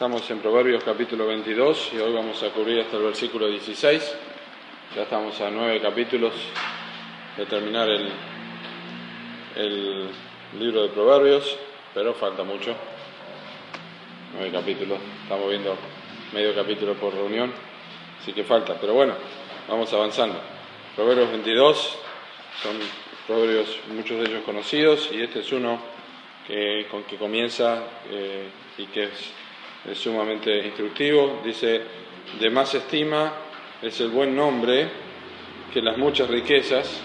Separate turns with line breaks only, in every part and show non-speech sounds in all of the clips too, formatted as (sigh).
Estamos en Proverbios capítulo 22 y hoy vamos a cubrir hasta el versículo 16. Ya estamos a nueve capítulos de terminar el, libro de Proverbios, pero falta mucho. Nueve capítulos, estamos viendo medio capítulo por reunión, así que falta, pero bueno, vamos avanzando. Proverbios 22 son proverbios, muchos de ellos conocidos, y este es uno que, con que comienza eh, y que es es sumamente instructivo. Dice, de más estima es el buen nombre que las muchas riquezas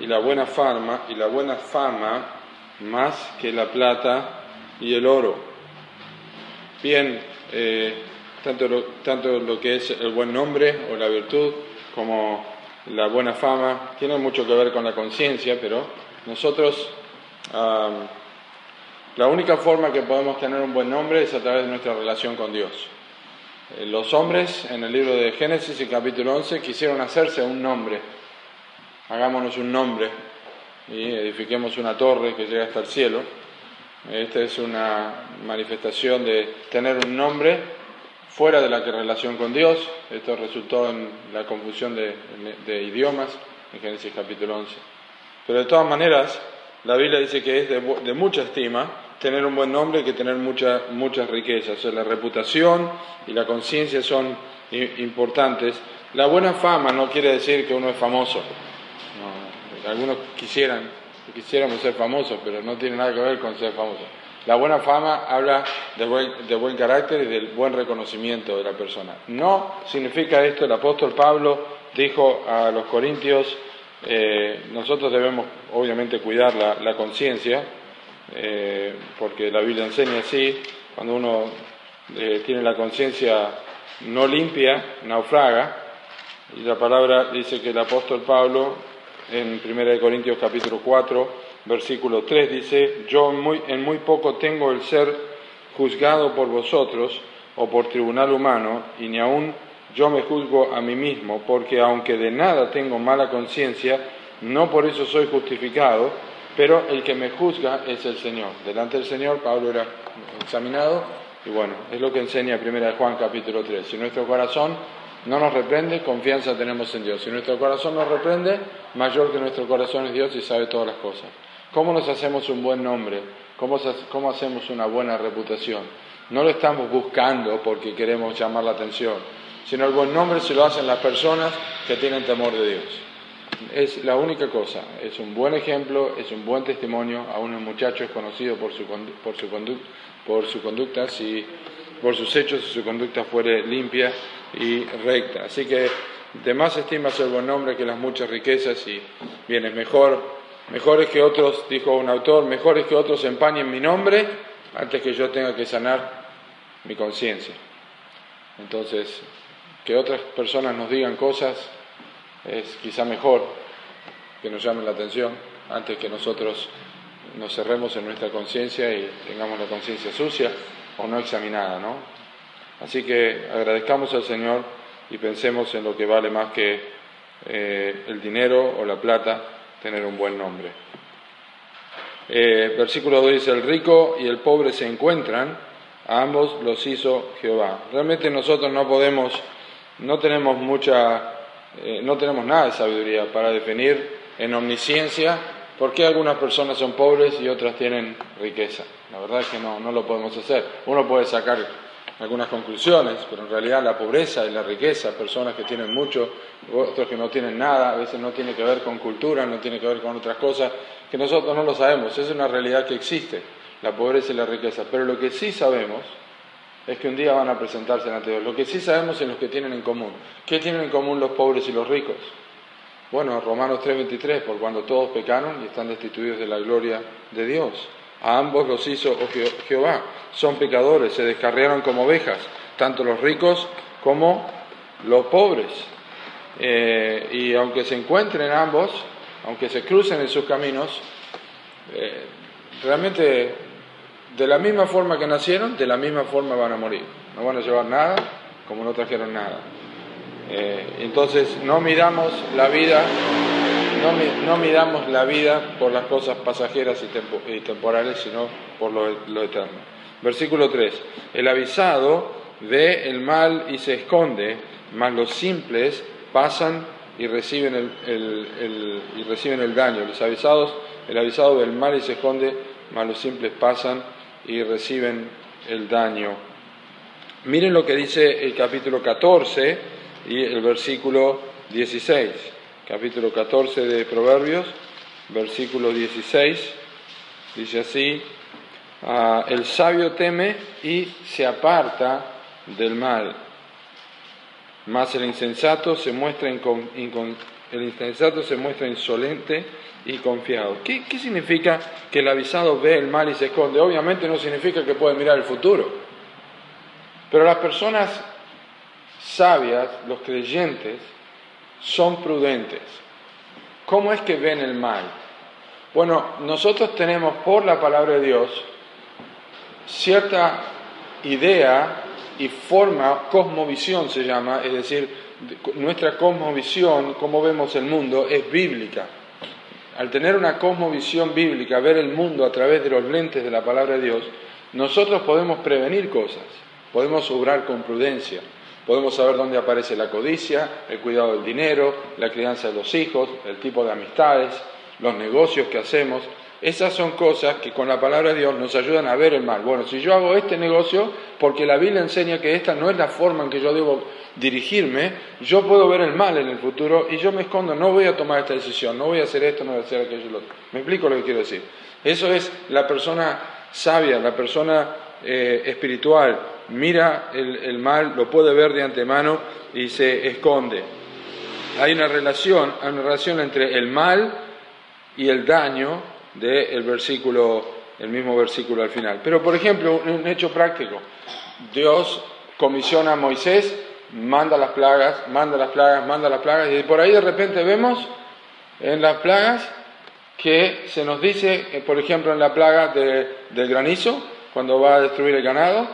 y la buena fama y la buena fama más que la plata y el oro. Bien, eh, tanto, lo, tanto lo que es el buen nombre o la virtud como la buena fama tiene mucho que ver con la conciencia, pero nosotros la única forma que podemos tener un buen nombre es a través de nuestra relación con Dios. Eh, los hombres en el libro de Génesis capítulo 11 quisieron hacerse un nombre. Hagámonos un nombre y edifiquemos una torre que llega hasta el cielo. Esta es una manifestación de tener un nombre fuera de la relación con Dios. Esto resultó en la confusión de, de idiomas en Génesis capítulo 11. Pero de todas maneras, la Biblia dice que es de, mucha estima tener un buen nombre que tener muchas muchas riquezas. O sea, la reputación y la conciencia son importantes. La buena fama no quiere decir que uno es famoso. algunos quisieran, quisiéramos ser famosos, pero no tiene nada que ver con ser famoso. La buena fama habla de buen, de buen carácter y del buen reconocimiento de la persona. No significa esto, el apóstol Pablo dijo a los corintios, eh, nosotros debemos obviamente cuidar la, conciencia, eh, porque la Biblia enseña así, cuando uno eh, tiene la conciencia no limpia, naufraga, y la palabra dice que el apóstol Pablo en 1 Corintios capítulo 4, versículo 3 dice, yo muy, en muy poco tengo el ser juzgado por vosotros o por tribunal humano, y ni aun yo me juzgo a mí mismo, porque aunque de nada tengo mala conciencia, no por eso soy justificado, pero el que me juzga es el Señor. Delante del Señor Pablo era examinado y bueno, es lo que enseña primera de Juan capítulo 3. Si nuestro corazón no nos reprende, confianza tenemos en Dios. Si nuestro corazón nos reprende, mayor que nuestro corazón es Dios y sabe todas las cosas. ¿Cómo nos hacemos un buen nombre? ¿Cómo, cómo hacemos una buena reputación? No lo estamos buscando porque queremos llamar la atención sino el buen nombre se lo hacen las personas que tienen temor de Dios. Es la única cosa, es un buen ejemplo, es un buen testimonio, a un muchacho es conocido por su, por su, por su conducta, si por sus hechos si su conducta fuere limpia y recta. Así que de más estimas el buen nombre que las muchas riquezas y bienes mejor, mejores que otros, dijo un autor, mejores que otros empañen mi nombre antes que yo tenga que sanar mi conciencia. Entonces, que otras personas nos digan cosas es quizá mejor que nos llamen la atención antes que nosotros nos cerremos en nuestra conciencia y tengamos la conciencia sucia o no examinada, ¿no? Así que agradezcamos al Señor y pensemos en lo que vale más que eh, el dinero o la plata, tener un buen nombre. Eh, versículo 2 dice, el rico y el pobre se encuentran, a ambos los hizo Jehová. Realmente nosotros no podemos no tenemos mucha, eh, no tenemos nada de sabiduría para definir en omnisciencia por qué algunas personas son pobres y otras tienen riqueza. La verdad es que no, no lo podemos hacer. Uno puede sacar algunas conclusiones, pero en realidad la pobreza y la riqueza, personas que tienen mucho, otros que no tienen nada, a veces no tiene que ver con cultura, no tiene que ver con otras cosas, que nosotros no lo sabemos. Es una realidad que existe, la pobreza y la riqueza. Pero lo que sí sabemos es que un día van a presentarse ante Dios. Lo que sí sabemos es lo que tienen en común. ¿Qué tienen en común los pobres y los ricos? Bueno, Romanos 3:23, por cuando todos pecaron y están destituidos de la gloria de Dios. A ambos los hizo oh Jehová. Son pecadores, se descarriaron como ovejas, tanto los ricos como los pobres. Eh, y aunque se encuentren ambos, aunque se crucen en sus caminos, eh, realmente de la misma forma que nacieron, de la misma forma van a morir. No van a llevar nada como no trajeron nada. Eh, entonces no miramos la vida, no, miramos la vida por las cosas pasajeras y, temporales, sino por lo, eterno. Versículo 3. El avisado ve el mal y se esconde, mas los simples pasan y reciben el, y reciben el daño. Los avisados, el avisado ve el mal y se esconde, mas los simples pasan y reciben el daño. Miren lo que dice el capítulo 14 y el versículo 16. Capítulo 14 de Proverbios, versículo 16, dice así, ah, el sabio teme y se aparta del mal, mas el insensato se muestra, el insensato se muestra insolente y confiado. ¿Qué, ¿Qué significa que el avisado ve el mal y se esconde? Obviamente no significa que puede mirar el futuro, pero las personas sabias, los creyentes, son prudentes. ¿Cómo es que ven el mal? Bueno, nosotros tenemos por la palabra de Dios cierta idea y forma, cosmovisión se llama, es decir, nuestra cosmovisión, cómo vemos el mundo, es bíblica. Al tener una cosmovisión bíblica, ver el mundo a través de los lentes de la palabra de Dios, nosotros podemos prevenir cosas, podemos obrar con prudencia. Podemos saber dónde aparece la codicia, el cuidado del dinero, la crianza de los hijos, el tipo de amistades, los negocios que hacemos. Esas son cosas que con la palabra de Dios nos ayudan a ver el mal. Bueno, si yo hago este negocio, porque la Biblia enseña que esta no es la forma en que yo debo dirigirme, yo puedo ver el mal en el futuro y yo me escondo, no voy a tomar esta decisión, no voy a hacer esto, no voy a hacer aquello. Me explico lo que quiero decir. Eso es la persona sabia, la persona eh, espiritual, mira el, mal, lo puede ver de antemano y se esconde. Hay una relación, hay una relación entre el mal y el daño del versículo, el mismo versículo al final. Pero, por ejemplo, un hecho práctico. Dios comisiona a Moisés, manda las plagas, manda las plagas, manda las plagas, y por ahí de repente vemos en las plagas que se nos dice, eh, por ejemplo, en la plaga del granizo, cuando va a destruir el ganado,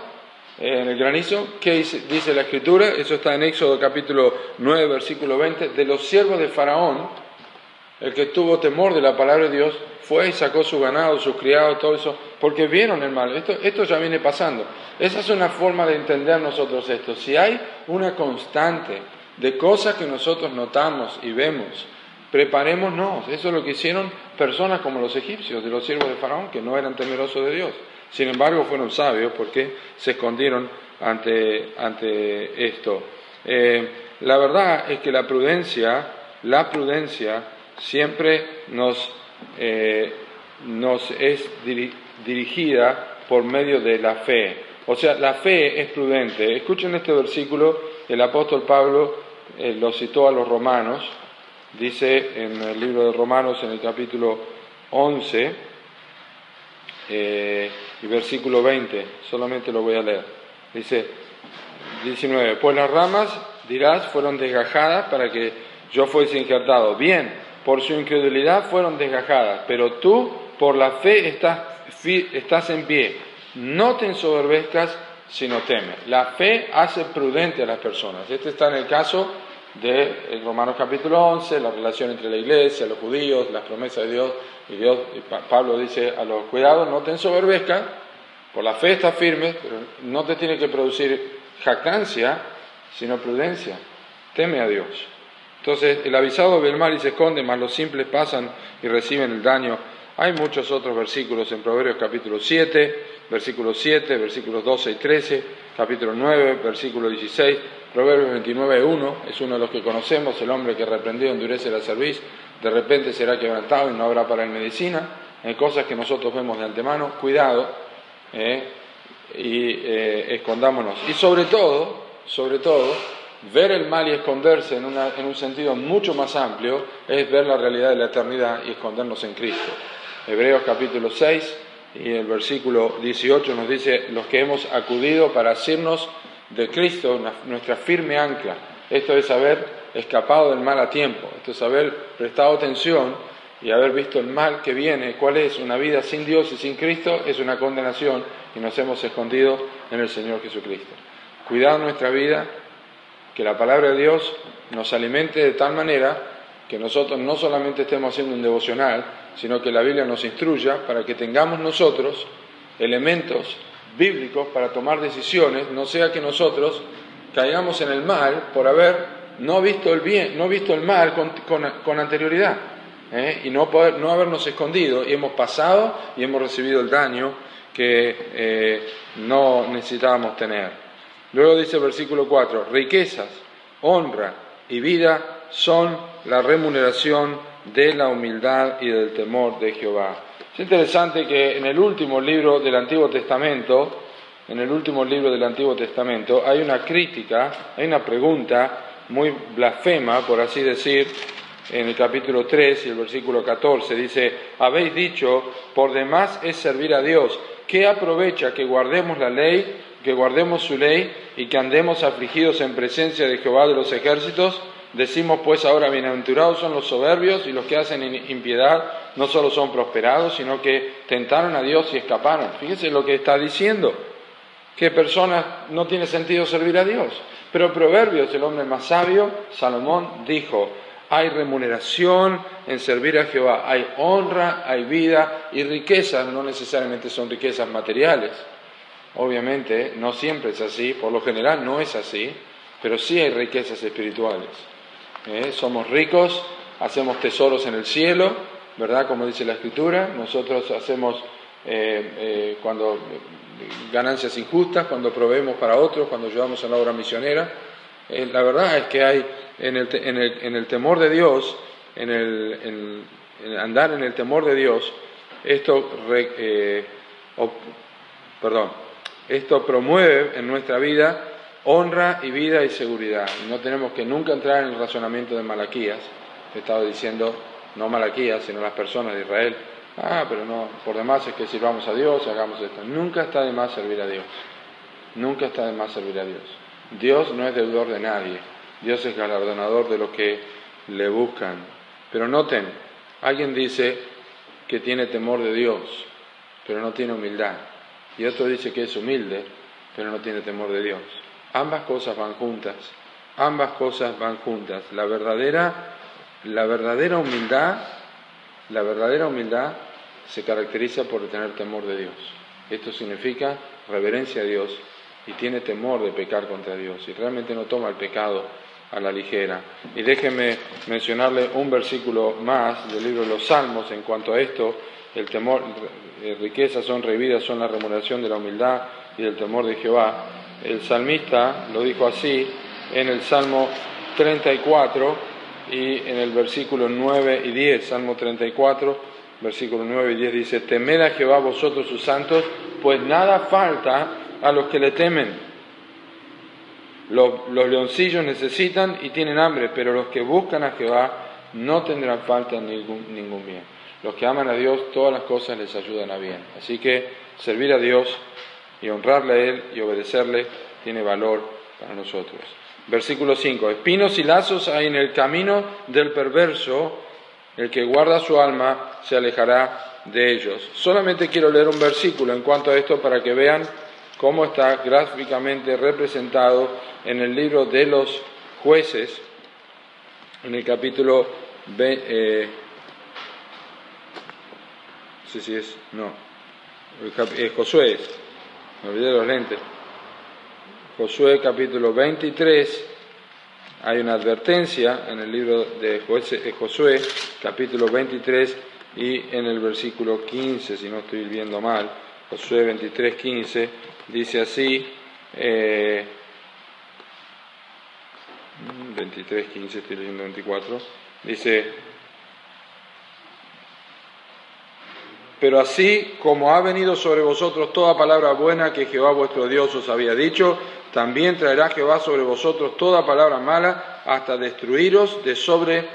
en el granizo. ¿Qué dice, la escritura? Eso está en Éxodo capítulo 9, versículo 20. De los siervos de Faraón, el que tuvo temor de la palabra de Dios, fue y sacó su ganado, sus criados, todo eso, porque vieron el mal. Esto, esto ya viene pasando. Esa es una forma de entender nosotros esto. Si hay una constante de cosas que nosotros notamos y vemos, preparémonos. Eso es lo que hicieron personas como los egipcios, de los siervos de Faraón, que no eran temerosos de Dios. Sin embargo, fueron sabios porque se escondieron ante, ante esto. Eh, la verdad es que la prudencia, la prudencia siempre nos, eh, nos es dirigida por medio de la fe. O sea, la fe es prudente. Escuchen este versículo, el apóstol Pablo eh, lo citó a los romanos, dice en el libro de Romanos en el capítulo 11, y versículo 20, solamente lo voy a leer. Dice 19, pues las ramas, dirás, fueron desgajadas para que yo fuese injertado. Bien, por su incredulidad fueron desgajadas, pero tú por la fe estás, estás en pie. No te ensoberbezcas, sino teme. La fe hace prudente a las personas. Este está en el caso de Romanos capítulo 11, la relación entre la iglesia, los judíos, las promesas de Dios, y Dios, Pablo dice a los cuidados, no te ensoberbezcan, por la fe está firme, pero no te tiene que producir jactancia, sino prudencia, teme a Dios. Entonces, el avisado ve el mal y se esconde, mas los simples pasan y reciben el daño. Hay muchos otros versículos en Proverbios capítulo 7, versículo 7, versículos 12 y 13, capítulo 9, versículo 16, Proverbios 29, 1, es uno de los que conocemos, el hombre que reprendido endurece la cerviz, de repente será quebrantado y no habrá para él medicina. Hay cosas que nosotros vemos de antemano, cuidado, eh, y eh, escondámonos. Y sobre todo, sobre todo, ver el mal y esconderse en, en un sentido mucho más amplio es ver la realidad de la eternidad y escondernos en Cristo. Hebreos capítulo 6, y el versículo 18 nos dice, los que hemos acudido para hacernos de Cristo nuestra firme ancla. Esto es haber escapado del mal a tiempo, esto es haber prestado atención y haber visto el mal que viene, cuál es una vida sin Dios y sin Cristo, es una condenación y nos hemos escondido en el Señor Jesucristo. Cuidado nuestra vida, que la palabra de Dios nos alimente de tal manera que nosotros no solamente estemos haciendo un devocional, sino que la Biblia nos instruya para que tengamos nosotros elementos bíblicos para tomar decisiones, no sea que nosotros caigamos en el mal por haber no visto el bien, no visto el mal con, anterioridad ¿eh? y no, poder, no habernos escondido y hemos pasado y hemos recibido el daño que eh, no necesitábamos tener. Luego dice el versículo 4, riquezas, honra y vida son la remuneración de la humildad y del temor de Jehová. Es interesante que en el último libro del Antiguo Testamento, en el último libro del Antiguo Testamento, hay una crítica, hay una pregunta muy blasfema, por así decir, en el capítulo 3 y el versículo 14, dice, habéis dicho, por demás es servir a Dios, ¿qué aprovecha que guardemos la ley, que guardemos su ley y que andemos afligidos en presencia de Jehová de los ejércitos? Decimos pues ahora, bienaventurados son los soberbios y los que hacen impiedad no solo son prosperados, sino que tentaron a Dios y escaparon. Fíjese lo que está diciendo, que personas no tiene sentido servir a Dios. Pero Proverbios, el hombre más sabio, Salomón, dijo, hay remuneración en servir a Jehová, hay honra, hay vida y riquezas, no necesariamente son riquezas materiales. Obviamente, no siempre es así, por lo general no es así, pero sí hay riquezas espirituales. ¿eh? somos ricos, hacemos tesoros en el cielo, ¿verdad? Como dice la Escritura, nosotros hacemos eh, eh, cuando ganancias injustas, cuando proveemos para otros, cuando ayudamos en la obra misionera. la verdad es que hay en el, en el, temor de Dios, en el, andar en el temor de Dios, esto, perdón, esto promueve en nuestra vida honra y vida y seguridad. no tenemos que nunca entrar en el razonamiento de Malaquías. He estado diciendo, no Malaquías, sino las personas de Israel. Ah, pero no, por demás es que sirvamos a Dios, hagamos esto. Nunca está de más servir a Dios. Nunca está de más servir a Dios. Dios no es deudor de nadie. Dios es galardonador de los que le buscan. Pero noten, alguien dice que tiene temor de Dios, pero no tiene humildad. Y otro dice que es humilde, pero no tiene temor de Dios. Ambas cosas van juntas, ambas cosas van juntas. La verdadera, la verdadera humildad, la verdadera humildad se caracteriza por tener temor de Dios. Esto significa reverencia a Dios y tiene temor de pecar contra Dios y realmente no toma el pecado a la ligera. Y déjenme mencionarle un versículo más del libro de los Salmos en cuanto a esto. El temor, eh, riquezas son revidas, son la remuneración de la humildad y del temor de Jehová el salmista lo dijo así en el Salmo 34 y en el versículo 9 y 10, Salmo 34, versículo 9 y 10 dice, temed a Jehová vosotros sus santos, pues nada falta a los que le temen. Los, leoncillos necesitan y tienen hambre, pero los que buscan a Jehová no tendrán falta ningún, ningún bien. Los que aman a Dios, todas las cosas les ayudan a bien. Así que servir a Dios y honrarle a Él y obedecerle tiene valor para nosotros. Versículo 5. Espinos y lazos hay en el camino del perverso, el que guarda su alma se alejará de ellos. Solamente quiero leer un versículo en cuanto a esto para que vean cómo está gráficamente representado en el libro de los jueces, en el capítulo... Eh, no sé si es... no, eh, Josué, me olvidé los lentes. Josué capítulo 23, hay una advertencia en el libro de Josué capítulo 23 y en el versículo 15, si no estoy viendo mal, Josué 23, 15, dice así, 23, 15, estoy leyendo 24, dice, Pero así como ha venido sobre vosotros toda palabra buena que Jehová vuestro Dios os había dicho, también traerá Jehová sobre vosotros toda palabra mala hasta destruiros de sobre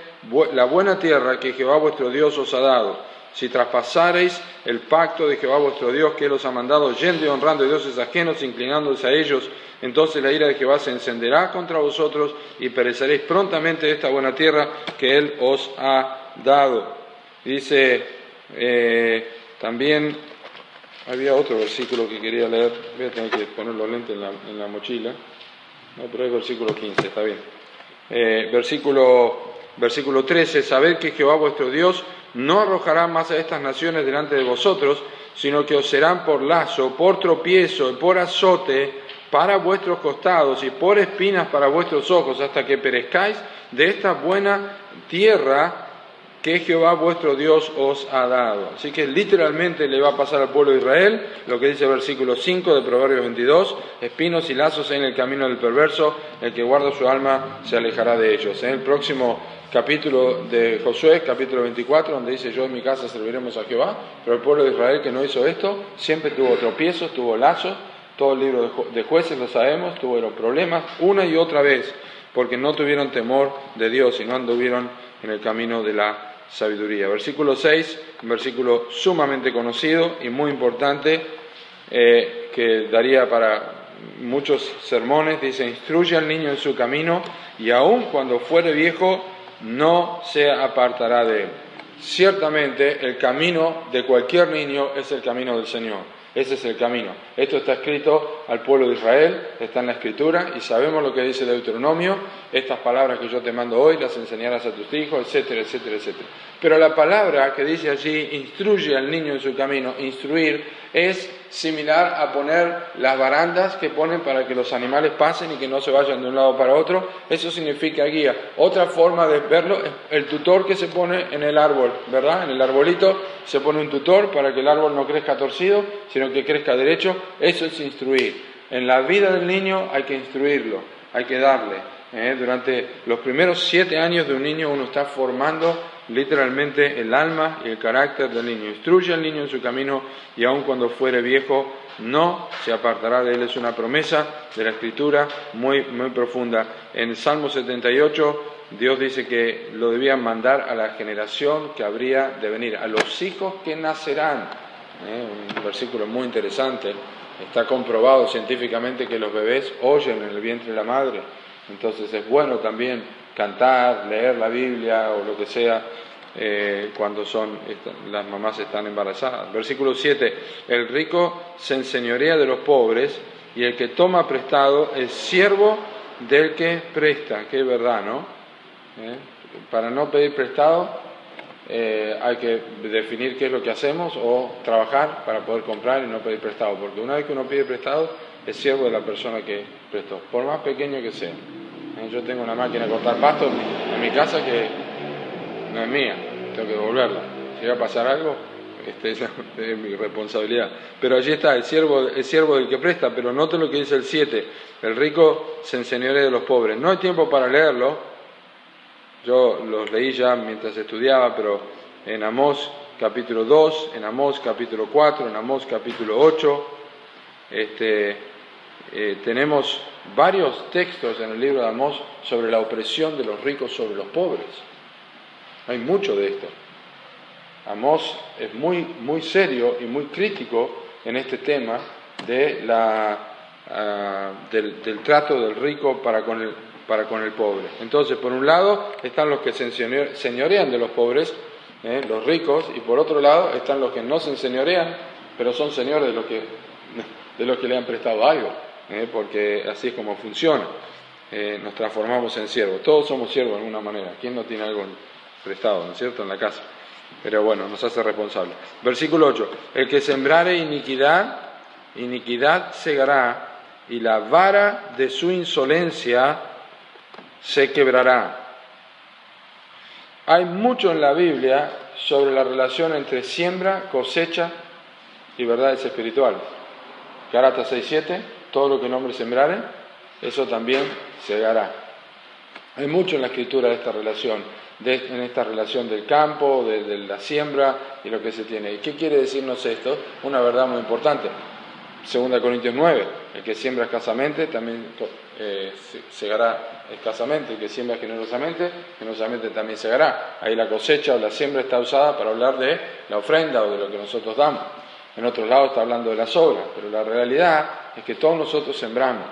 la buena tierra que Jehová vuestro Dios os ha dado. Si traspasareis el pacto de Jehová vuestro Dios, que Él os ha mandado, yendo y honrando a dioses ajenos, inclinándose a ellos, entonces la ira de Jehová se encenderá contra vosotros y pereceréis prontamente de esta buena tierra que Él os ha dado. Dice eh, también, había otro versículo que quería leer, voy a tener que poner los lentes en la, mochila, no, pero es versículo 15, está bien. Eh, versículo, versículo 13, sabed que Jehová vuestro Dios no arrojará más a estas naciones delante de vosotros, sino que os serán por lazo, por tropiezo y por azote para vuestros costados y por espinas para vuestros ojos, hasta que perezcáis de esta buena tierra que Jehová vuestro Dios os ha dado. Así que literalmente le va a pasar al pueblo de Israel lo que dice el versículo 5 de Proverbios 22, espinos y lazos en el camino del perverso, el que guarda su alma se alejará de ellos. En el próximo capítulo de Josué, capítulo 24, donde dice yo en mi casa serviremos a Jehová, pero el pueblo de Israel que no hizo esto siempre tuvo tropiezos, tuvo lazos, todo el libro de jueces lo sabemos, tuvieron problemas una y otra vez porque no tuvieron temor de Dios y no anduvieron en el camino de la sabiduría. Versículo 6, un versículo sumamente conocido y muy importante eh, que daría para muchos sermones, dice, instruye al niño en su camino y aun cuando fuere viejo no se apartará de él. Ciertamente el camino de cualquier niño es el camino del Señor. Ese es el camino. Esto está escrito al pueblo de Israel, está en la escritura y sabemos lo que dice Deuteronomio. Estas palabras que yo te mando hoy las enseñarás a tus hijos, etcétera, etcétera, etcétera. Pero la palabra que dice allí, instruye al niño en su camino, instruir, es similar a poner las barandas que ponen para que los animales pasen y que no se vayan de un lado para otro. Eso significa guía. Otra forma de verlo es el tutor que se pone en el árbol, ¿verdad? En el arbolito se pone un tutor para que el árbol no crezca torcido, sino que crezca derecho. Eso es instruir. En la vida del niño hay que instruirlo, hay que darle. ¿Eh? Durante los primeros siete años de un niño uno está formando literalmente el alma y el carácter del niño. Instruye al niño en su camino y aun cuando fuere viejo no se apartará de él. Es una promesa de la escritura muy, muy profunda. En el Salmo 78 Dios dice que lo debían mandar a la generación que habría de venir, a los hijos que nacerán. ¿eh? Un versículo muy interesante. Está comprobado científicamente que los bebés oyen en el vientre de la madre. Entonces es bueno también cantar, leer la Biblia o lo que sea eh, cuando son, las mamás están embarazadas. Versículo 7, el rico se enseñorea de los pobres y el que toma prestado es siervo del que presta, que es verdad, ¿no? ¿Eh? Para no pedir prestado eh, hay que definir qué es lo que hacemos o trabajar para poder comprar y no pedir prestado, porque una vez que uno pide prestado es siervo de la persona que prestó, por más pequeño que sea. Yo tengo una máquina de cortar pasto en mi casa que no es mía, tengo que devolverla. Si va a pasar algo, este, (laughs) es mi responsabilidad. Pero allí está, el siervo, el siervo del que presta, pero noten lo que dice el 7, el rico se enseñorea de los pobres. No hay tiempo para leerlo, yo los leí ya mientras estudiaba, pero en Amós capítulo 2, en Amós capítulo 4, en Amós capítulo 8, este, eh, tenemos varios textos en el libro de Amós sobre la opresión de los ricos sobre los pobres. Hay mucho de esto. Amós es muy, muy serio y muy crítico en este tema de la, ah, del, trato del rico para con, el, para con el pobre. Entonces, por un lado están los que se señorean de los pobres, eh, los ricos, y por otro lado están los que no se enseñorean, pero son señores de los que, de los que le han prestado algo. ¿Eh? porque así es como funciona. Eh, nos transformamos en siervos. Todos somos siervos de alguna manera. ¿Quién no tiene algo prestado, no es cierto?, en la casa. Pero bueno, nos hace responsables. Versículo 8. El que sembrare iniquidad, iniquidad segará, y la vara de su insolencia se quebrará. Hay mucho en la Biblia sobre la relación entre siembra, cosecha y verdades espirituales. Gálatas 6.7 todo lo que el hombre sembrare, eso también segará. Hay mucho en la escritura de esta relación, en esta relación del campo, de, la siembra y lo que se tiene. ¿Y qué quiere decirnos esto? Una verdad muy importante. 2 Corintios 9. El que siembra escasamente también eh, segará escasamente. El que siembra generosamente, generosamente también segará. Ahí la cosecha o la siembra está usada para hablar de la ofrenda o de lo que nosotros damos. En otros lados está hablando de las obras, pero la realidad es que todos nosotros sembramos.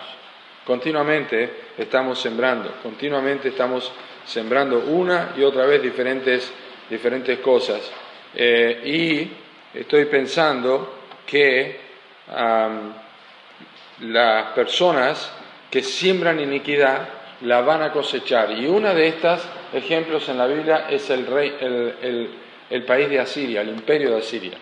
Continuamente estamos sembrando, continuamente estamos sembrando una y otra vez diferentes, diferentes cosas. Eh, y estoy pensando que las personas que siembran iniquidad la van a cosechar. Y uno de estos ejemplos en la Biblia es el, rey, el, país de Asiria, el imperio de Asiria.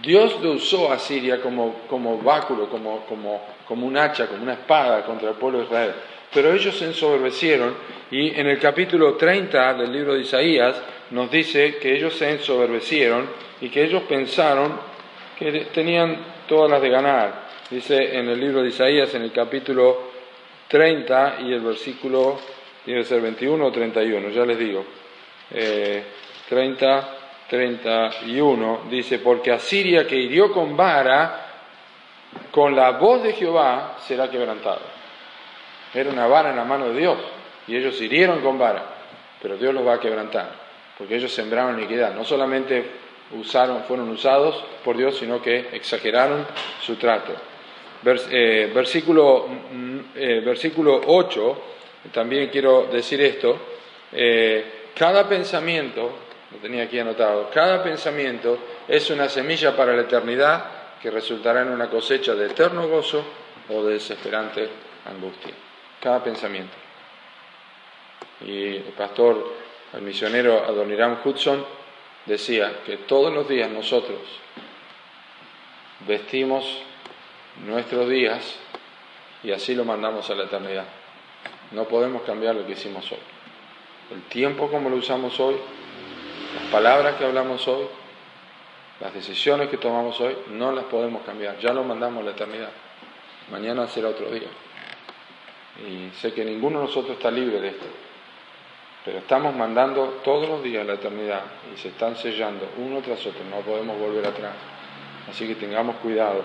Dios lo usó a Asiria como, como báculo, como, como, como un hacha, como una espada contra el pueblo de Israel. Pero ellos se ensoberbecieron y en el capítulo 30 del libro de Isaías nos dice que ellos se ensoberbecieron y que ellos pensaron que tenían todas las de ganar. Dice en el libro de Isaías, en el capítulo 30 y el versículo, debe ser 21 o 31, ya les digo. 30, eh, 31, dice, porque Asiria que hirió con vara, con la voz de Jehová será quebrantado. Era una vara en la mano de Dios, y ellos hirieron con vara, pero Dios los va a quebrantar, porque ellos sembraron iniquidad. No solamente usaron, fueron usados por Dios, sino que exageraron su trato. Eh, versículo, mm, eh, versículo 8, también quiero decir esto, eh, cada pensamiento, lo tenía aquí anotado, cada pensamiento es una semilla para la eternidad que resultará en una cosecha de eterno gozo o de desesperante angustia. Cada pensamiento. Y el pastor, el misionero Adoniram Hudson, decía que todos los días nosotros vestimos nuestros días y así lo mandamos a la eternidad. No podemos cambiar lo que hicimos hoy. El tiempo como lo usamos hoy, las palabras que hablamos hoy, las decisiones que tomamos hoy, no las podemos cambiar. Ya lo mandamos a la eternidad. Mañana será otro día. Y sé que ninguno de nosotros está libre de esto. Pero estamos mandando todos los días a la eternidad y se están sellando uno tras otro. No podemos volver atrás. Así que tengamos cuidado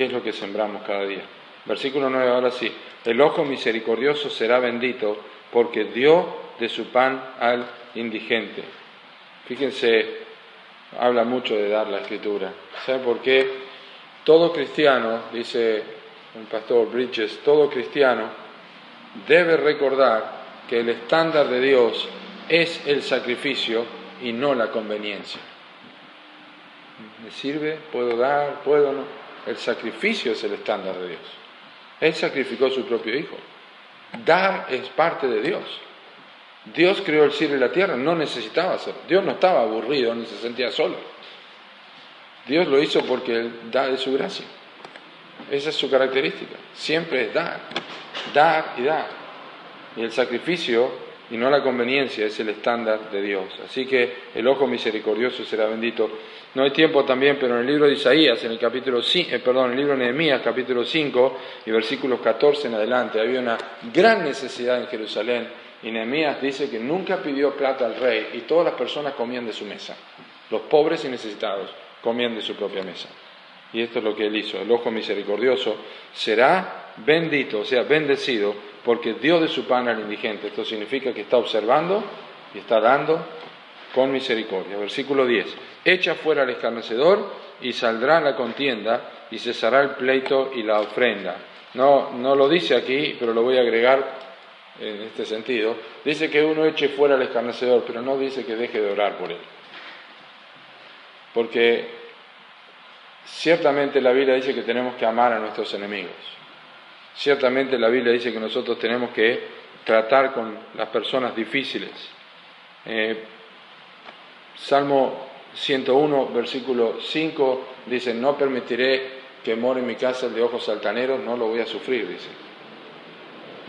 ¿Qué es lo que sembramos cada día? Versículo 9, ahora sí. El ojo misericordioso será bendito porque dio de su pan al indigente. Fíjense, habla mucho de dar la escritura. ¿Sabe por qué? Todo cristiano, dice el pastor Bridges, todo cristiano debe recordar que el estándar de Dios es el sacrificio y no la conveniencia. ¿Me sirve? ¿Puedo dar? ¿Puedo no? El sacrificio es el estándar de Dios. Él sacrificó su propio Hijo. Dar es parte de Dios. Dios creó el cielo y la tierra, no necesitaba hacerlo. Dios no estaba aburrido ni se sentía solo. Dios lo hizo porque Él da de su gracia. Esa es su característica. Siempre es dar, dar y dar. Y el sacrificio y no la conveniencia es el estándar de Dios. Así que el ojo misericordioso será bendito. No hay tiempo también, pero en el libro de Isaías, en el capítulo 5, eh, perdón, en el libro de Nehemías, capítulo 5 y versículos 14 en adelante, había una gran necesidad en Jerusalén y Nehemías dice que nunca pidió plata al rey y todas las personas comían de su mesa. Los pobres y necesitados comían de su propia mesa. Y esto es lo que él hizo. El ojo misericordioso será bendito, o sea, bendecido, porque dio de su pan al indigente. Esto significa que está observando y está dando con misericordia. Versículo 10. Echa fuera al escarnecedor y saldrá la contienda y cesará el pleito y la ofrenda. No, no lo dice aquí, pero lo voy a agregar en este sentido. Dice que uno eche fuera al escarnecedor, pero no dice que deje de orar por él. Porque Ciertamente la Biblia dice que tenemos que amar a nuestros enemigos. Ciertamente la Biblia dice que nosotros tenemos que tratar con las personas difíciles. Eh, Salmo 101, versículo 5 dice, no permitiré que more en mi casa el de ojos altaneros, no lo voy a sufrir, dice.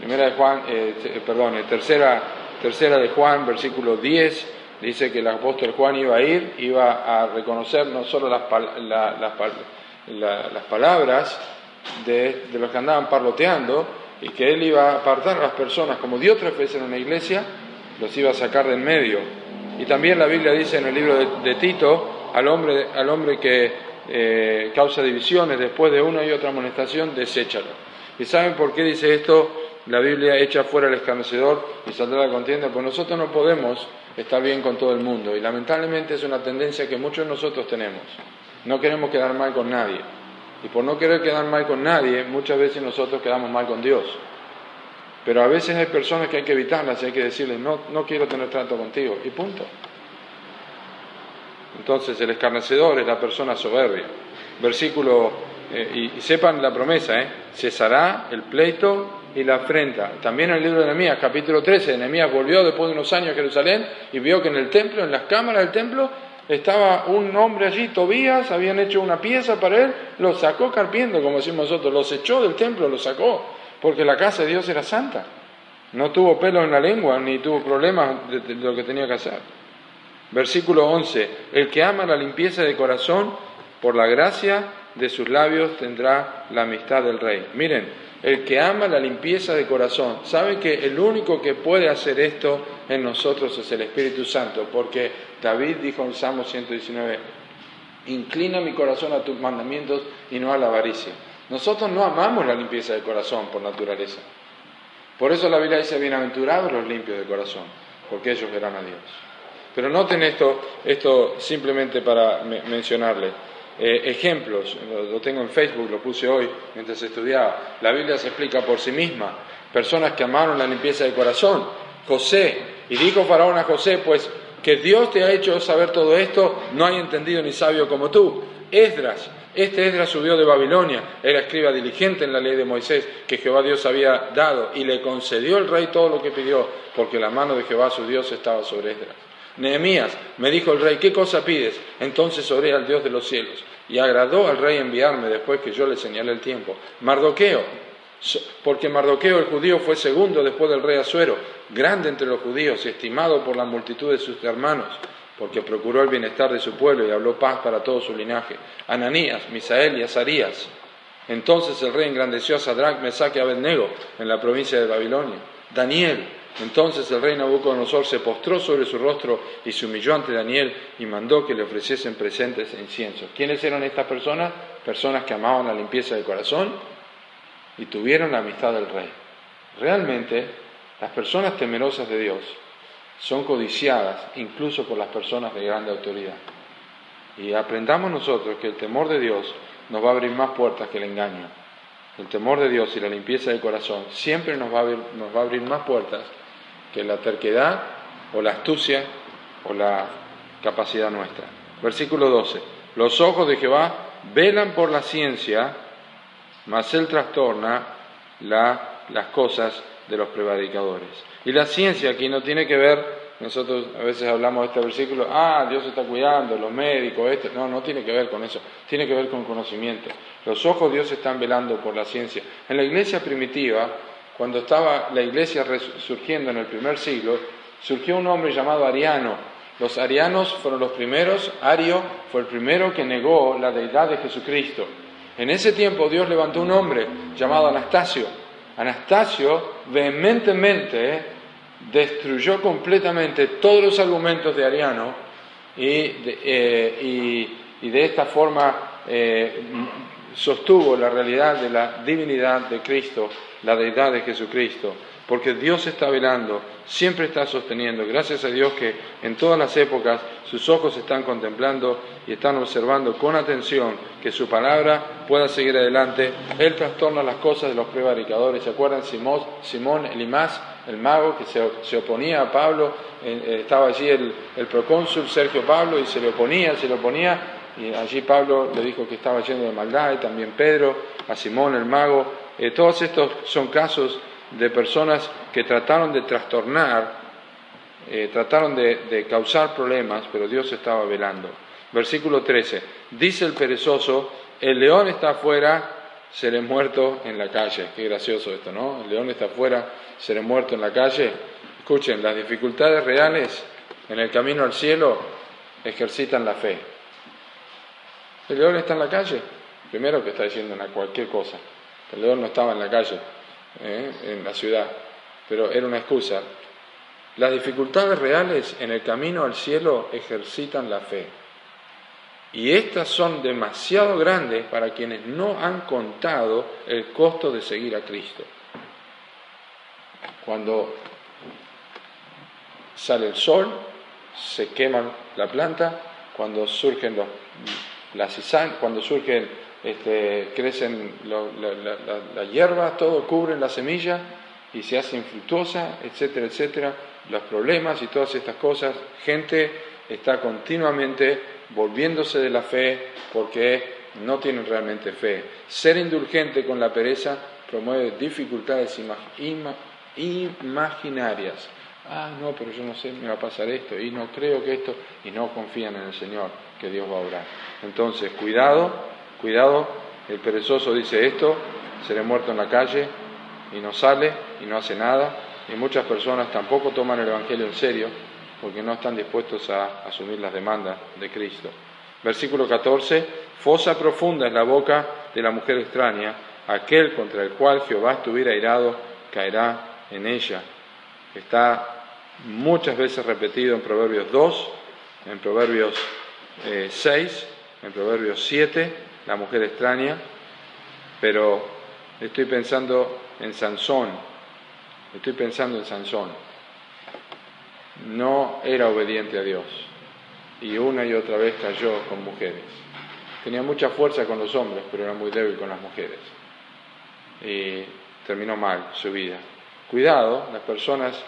Primera de Juan, eh, eh, perdón, tercera, tercera de Juan, versículo 10, dice que el apóstol Juan iba a ir, iba a reconocer no solo las, las palabras de, los que andaban parloteando, y que él iba a apartar a las personas, como dio tres veces en una iglesia, los iba a sacar del medio. Y también la Biblia dice en el libro de, Tito, al hombre, al hombre que eh, causa divisiones, después de una y otra amonestación, deséchalo. ¿Y saben por qué dice esto? La Biblia echa fuera el escarnecedor y saldrá la contienda, pues nosotros no podemos estar bien con todo el mundo y lamentablemente es una tendencia que muchos de nosotros tenemos. No queremos quedar mal con nadie. Y por no querer quedar mal con nadie, muchas veces nosotros quedamos mal con Dios. Pero a veces hay personas que hay que evitarlas y hay que decirles, no, no quiero tener trato contigo. Y punto. Entonces el escarnecedor es la persona soberbia. Versículo, eh, y, sepan la promesa, ¿eh? cesará el pleito y la afrenta. También en el libro de Nehemías, capítulo 13, Nehemías volvió después de unos años a Jerusalén y vio que en el templo, en las cámaras del templo, estaba un hombre allí, Tobías, habían hecho una pieza para él, lo sacó carpiendo, como decimos nosotros, los echó del templo, lo sacó, porque la casa de Dios era santa. No tuvo pelo en la lengua, ni tuvo problemas de lo que tenía que hacer. Versículo 11, el que ama la limpieza de corazón, por la gracia de sus labios tendrá la amistad del rey. Miren, el que ama la limpieza de corazón, sabe que el único que puede hacer esto en nosotros es el Espíritu Santo, porque David dijo en Salmo 119, inclina mi corazón a tus mandamientos y no a la avaricia. Nosotros no amamos la limpieza de corazón por naturaleza. Por eso la Biblia dice, bienaventurados los limpios de corazón, porque ellos verán a Dios. Pero noten esto, esto simplemente para mencionarle. Eh, ejemplos, lo, tengo en Facebook, lo puse hoy mientras estudiaba. La Biblia se explica por sí misma. Personas que amaron la limpieza de corazón. José, y dijo Faraón a José, pues que Dios te ha hecho saber todo esto, no hay entendido ni sabio como tú. Esdras, este Esdras subió de Babilonia, era escriba diligente en la ley de Moisés que Jehová Dios había dado y le concedió el rey todo lo que pidió, porque la mano de Jehová su Dios estaba sobre Esdras. Nehemías, me dijo el rey, ¿qué cosa pides? Entonces oré al Dios de los cielos y agradó al rey enviarme después que yo le señalé el tiempo. Mardoqueo, porque Mardoqueo el judío fue segundo después del rey Asuero, grande entre los judíos, estimado por la multitud de sus hermanos, porque procuró el bienestar de su pueblo y habló paz para todo su linaje. Ananías, Misael y Azarías. Entonces el rey engrandeció a Sadrach, Mesach y Abednego en la provincia de Babilonia. Daniel, entonces el rey Nabucodonosor se postró sobre su rostro y se humilló ante Daniel y mandó que le ofreciesen presentes e incienso. ¿Quiénes eran estas personas? Personas que amaban la limpieza del corazón y tuvieron la amistad del rey. Realmente, las personas temerosas de Dios son codiciadas incluso por las personas de grande autoridad. Y aprendamos nosotros que el temor de Dios nos va a abrir más puertas que el engaño. El temor de Dios y la limpieza del corazón siempre nos va a abrir, nos va a abrir más puertas que la terquedad o la astucia o la capacidad nuestra. Versículo 12. Los ojos de Jehová velan por la ciencia, mas él trastorna las cosas de los prevaricadores. Y la ciencia aquí no tiene que ver, nosotros a veces hablamos de este versículo, ah, Dios está cuidando, los médicos, este, no, no tiene que ver con eso, tiene que ver con conocimiento. Los ojos de Dios están velando por la ciencia. En la iglesia primitiva, cuando estaba la iglesia resurgiendo en el primer siglo, surgió un hombre llamado Ariano. Los arianos fueron los primeros, Ario fue el primero que negó la deidad de Jesucristo. En ese tiempo Dios levantó un hombre llamado Anastasio. Anastasio vehementemente destruyó completamente todos los argumentos de Ariano y de, eh, esta forma eh, sostuvo la realidad de la divinidad de Cristo la deidad de Jesucristo, porque Dios está velando, siempre está sosteniendo. Gracias a Dios que en todas las épocas sus ojos están contemplando y están observando con atención que su palabra pueda seguir adelante. Él trastorna las cosas de los prevaricadores. ¿Se acuerdan Simón, Simón Elimás, el mago que se, oponía a Pablo? Eh, estaba allí el, el procónsul Sergio Pablo y se le oponía, se le oponía. Y allí Pablo le dijo que estaba lleno de maldad y también Pedro, a Simón el mago, eh, todos estos son casos de personas que trataron de trastornar, eh, trataron de, causar problemas, pero Dios estaba velando. Versículo 13, dice el perezoso, el león está afuera, seré muerto en la calle. Qué gracioso esto, ¿no? El león está afuera, seré muerto en la calle. Escuchen, las dificultades reales en el camino al cielo ejercitan la fe. El león está en la calle, primero que está diciendo una cualquier cosa. El león no estaba en la calle, ¿eh? en la ciudad, pero era una excusa. Las dificultades reales en el camino al cielo ejercitan la fe. Y estas son demasiado grandes para quienes no han contado el costo de seguir a Cristo. Cuando sale el sol, se quema la planta, cuando surgen los, las cuando surgen, este, crecen las hierbas, todo cubren la semilla y se hace infructuosa, etcétera, etcétera, los problemas y todas estas cosas, gente está continuamente volviéndose de la fe porque no tienen realmente fe. Ser indulgente con la pereza promueve dificultades imaginarias. Ah, no, pero yo no sé, me va a pasar esto, y no creo que esto, y no confían en el Señor, que Dios va a orar. Entonces, cuidado, cuidado, el perezoso dice esto, seré muerto en la calle, y no sale, y no hace nada, y muchas personas tampoco toman el Evangelio en serio, porque no están dispuestos a asumir las demandas de Cristo. Versículo 14, fosa profunda es la boca de la mujer extraña, aquel contra el cual Jehová estuviera airado caerá en ella. Está muchas veces repetido en Proverbios 2, en Proverbios 6, eh, en Proverbios 7, la mujer extraña, pero estoy pensando en Sansón, estoy pensando en Sansón. No era obediente a Dios y una y otra vez cayó con mujeres. Tenía mucha fuerza con los hombres, pero era muy débil con las mujeres. Y terminó mal su vida. Cuidado, las personas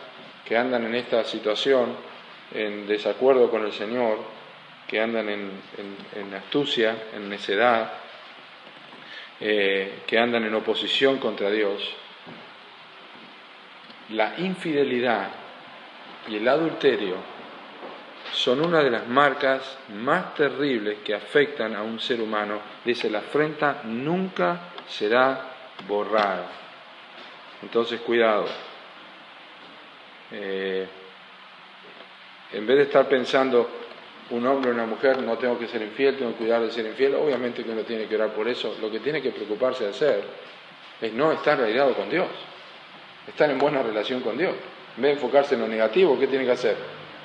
que andan en esta situación, en desacuerdo con el Señor, que andan en, astucia, en necedad, eh, que andan en oposición contra Dios, la infidelidad y el adulterio son una de las marcas más terribles que afectan a un ser humano. Dice, la afrenta nunca será borrada. Entonces, cuidado. Eh, en vez de estar pensando, un hombre o una mujer, no tengo que ser infiel, tengo que cuidar de ser infiel, obviamente que uno tiene que orar por eso. Lo que tiene que preocuparse de hacer es no estar airado con Dios, estar en buena relación con Dios. En vez de enfocarse en lo negativo, ¿qué tiene que hacer?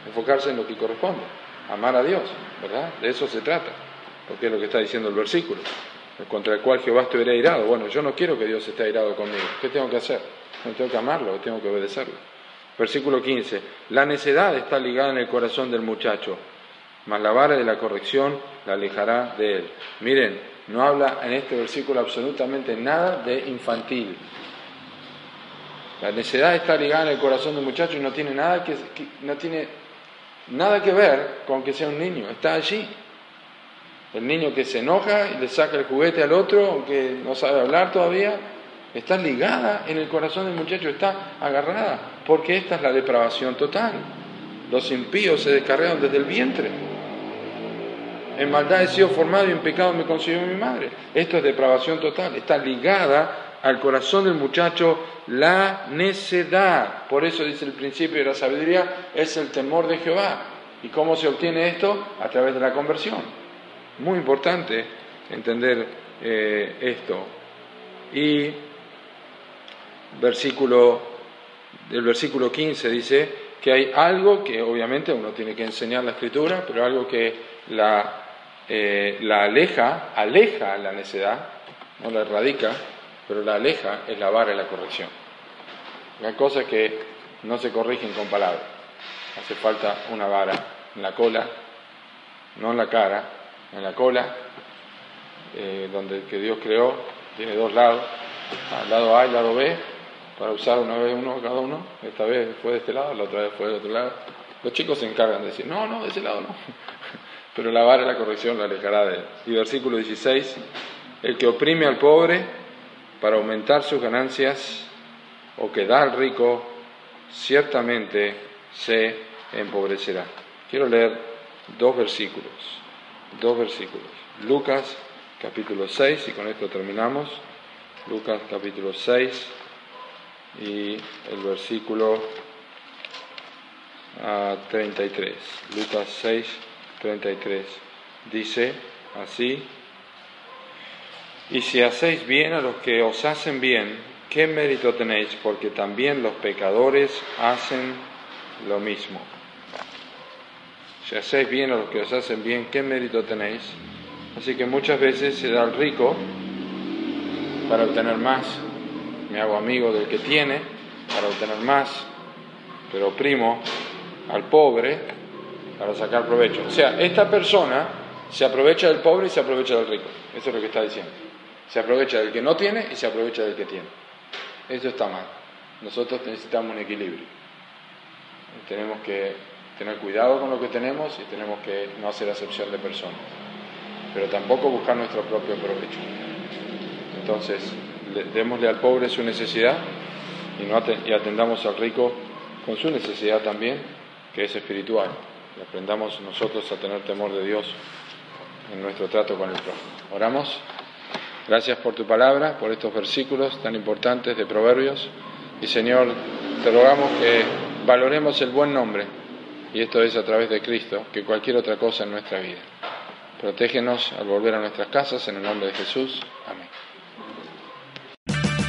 Enfocarse en lo que corresponde, amar a Dios, ¿verdad? De eso se trata, porque es lo que está diciendo el versículo contra el cual Jehová estuviera airado. Bueno, yo no quiero que Dios esté airado conmigo. ¿Qué tengo que hacer? No tengo que amarlo, tengo que obedecerlo. Versículo 15. La necedad está ligada en el corazón del muchacho, mas la vara de la corrección la alejará de él. Miren, no habla en este versículo absolutamente nada de infantil. La necedad está ligada en el corazón del muchacho y no tiene nada que, no tiene nada que ver con que sea un niño. Está allí. El niño que se enoja y le saca el juguete al otro, que no sabe hablar todavía, está ligada en el corazón del muchacho, está agarrada, porque esta es la depravación total. Los impíos se descargaron desde el vientre. En maldad he sido formado y en pecado me consiguió mi madre. Esto es depravación total. Está ligada al corazón del muchacho la necedad. Por eso dice el principio de la sabiduría, es el temor de Jehová. ¿Y cómo se obtiene esto? A través de la conversión. Muy importante entender eh, esto. Y versículo, el versículo 15 dice que hay algo que obviamente uno tiene que enseñar la escritura, pero algo que la, eh, la aleja, aleja la necedad, no la erradica, pero la aleja es la vara y la corrección. Hay cosas que no se corrigen con palabras. Hace falta una vara en la cola, no en la cara, en la cola, eh, donde que Dios creó, tiene dos lados, al lado A y lado B, para usar una vez uno cada uno. Esta vez fue de este lado, la otra vez fue del otro lado. Los chicos se encargan de decir, no, no, de ese lado no. Pero la vara la corrección la alejará de él. Y versículo 16, el que oprime al pobre para aumentar sus ganancias o que da al rico, ciertamente se empobrecerá. Quiero leer dos versículos dos versículos. Lucas capítulo 6, y con esto terminamos. Lucas capítulo 6 y el versículo 33. Ah, Lucas 6, 33. Dice así, y si hacéis bien a los que os hacen bien, ¿qué mérito tenéis? Porque también los pecadores hacen lo mismo. Si hacéis bien a los que os hacen bien, ¿qué mérito tenéis? Así que muchas veces se da al rico para obtener más, me hago amigo del que tiene para obtener más, pero oprimo al pobre para sacar provecho. O sea, esta persona se aprovecha del pobre y se aprovecha del rico. Eso es lo que está diciendo. Se aprovecha del que no tiene y se aprovecha del que tiene. Eso está mal. Nosotros necesitamos un equilibrio. Tenemos que tener cuidado con lo que tenemos y tenemos que no hacer acepción de personas. Pero tampoco buscar nuestro propio provecho. Entonces, démosle al pobre su necesidad y, atendamos al rico con su necesidad también, que es espiritual. Aprendamos nosotros a tener temor de Dios en nuestro trato con el prójimo. Oramos. Gracias por tu palabra, por estos versículos tan importantes de Proverbios. Y Señor, te rogamos que valoremos el buen nombre, y esto es a través de Cristo, que cualquier otra cosa en nuestra vida. Protégenos al volver a nuestras casas, en el nombre de Jesús. Amén.